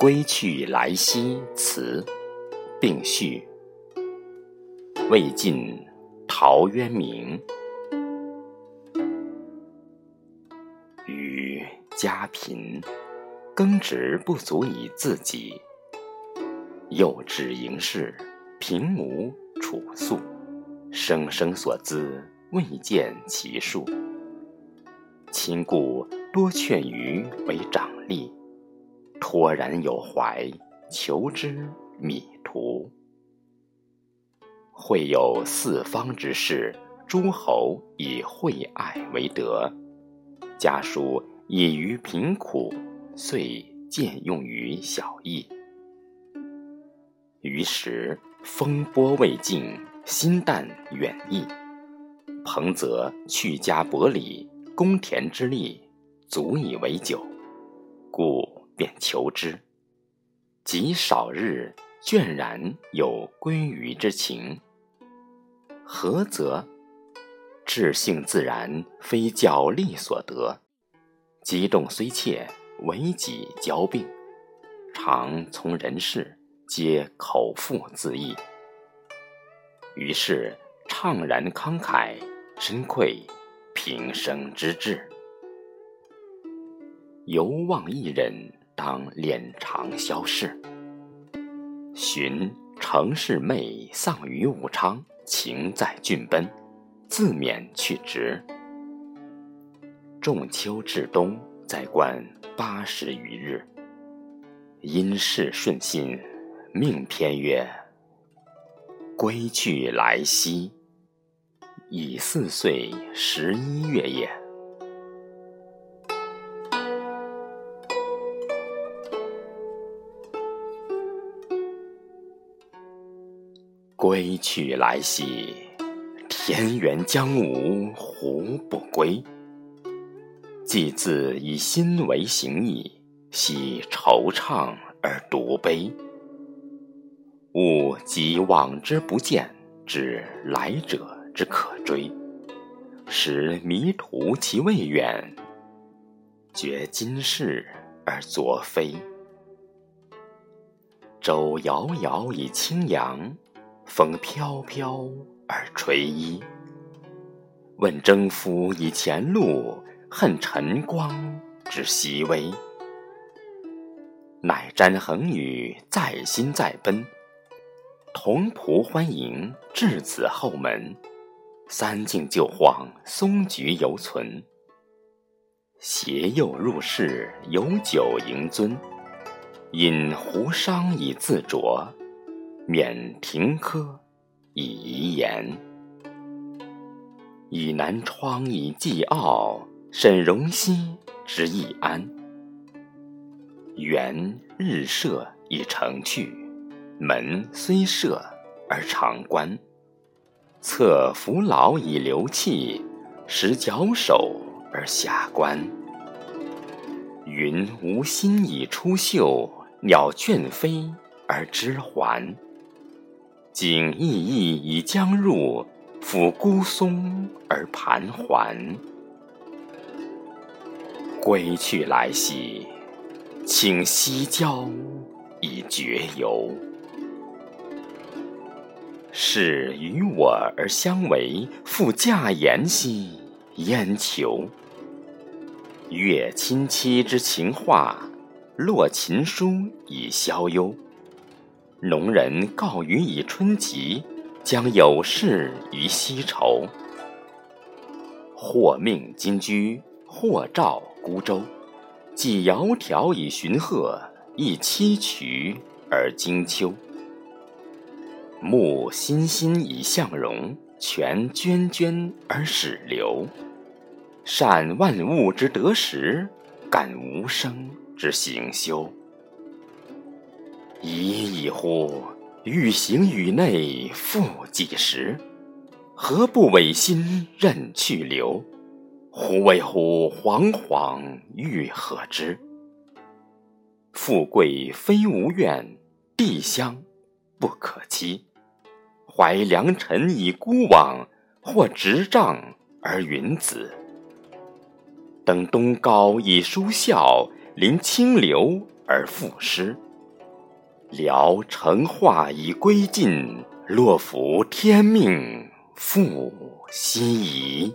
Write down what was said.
归去来兮辞，并序。魏晋陶渊明。余家贫，耕植不足以自给。幼稚盈室，平无处粟，生生所资，未见其数。亲故多劝余为长吏，托然有怀，求之米途。会有四方之士，诸侯以惠爱为德，家书以于贫苦，遂见用于小义。于时风波未尽，心淡远逸。彭泽去家薄礼，公田之利，足以为酒，故便求之。及少日，倦然有归于之情。何则？志性自然，非脚力所得。激动虽切，为己交病。常从人事。皆口腹自缢，于是怅然慷慨，深愧平生之志。犹望一人当敛长消逝。寻程氏妹丧于武昌，情在郡奔，自免去职。仲秋至冬，在官八十余日，因事顺心。命篇曰：“归去来兮，已四岁十一月也。”归去来兮，田园将芜胡不归？既自以心为形役，奚惆怅而独悲？吾及往之不见，知来者之可追，使迷途其未远，觉今是而昨非。舟遥遥以轻扬，风飘飘而垂衣。问征夫以前路，恨晨光之熹微。乃瞻衡宇，在心在奔。同仆欢迎，至此后门。三径旧荒，松菊犹存。携幼入室，有酒迎樽。饮壶觞以自酌，免庭柯以遗言。倚南窗以寄傲，审荣兮之易安。园日射以成趣。门虽设而常关，侧扶老以流气，使矫首而下观。云无心以出岫，鸟倦飞而知还。景翳翳以将入，抚孤松而盘桓。归去来兮，请西郊以绝游。是与我而相违，复驾言兮焉求？乐亲戚之情话，落琴书以消忧。农人告余以春及，将有事于西畴。或命金居，或召孤舟。既窈窕以寻壑，亦栖渠而经丘。木欣欣以向荣，泉涓涓而始流。善万物之得时，感无声之行休。已矣乎！欲行于内，复几时？何不违心任去留？忽为乎惶惶欲何之？富贵非吾愿，地乡不可欺。怀良辰以孤往，或执杖而云子。登东皋以舒啸，临清流而赋诗。聊成化已归尽，洛服天命复西移。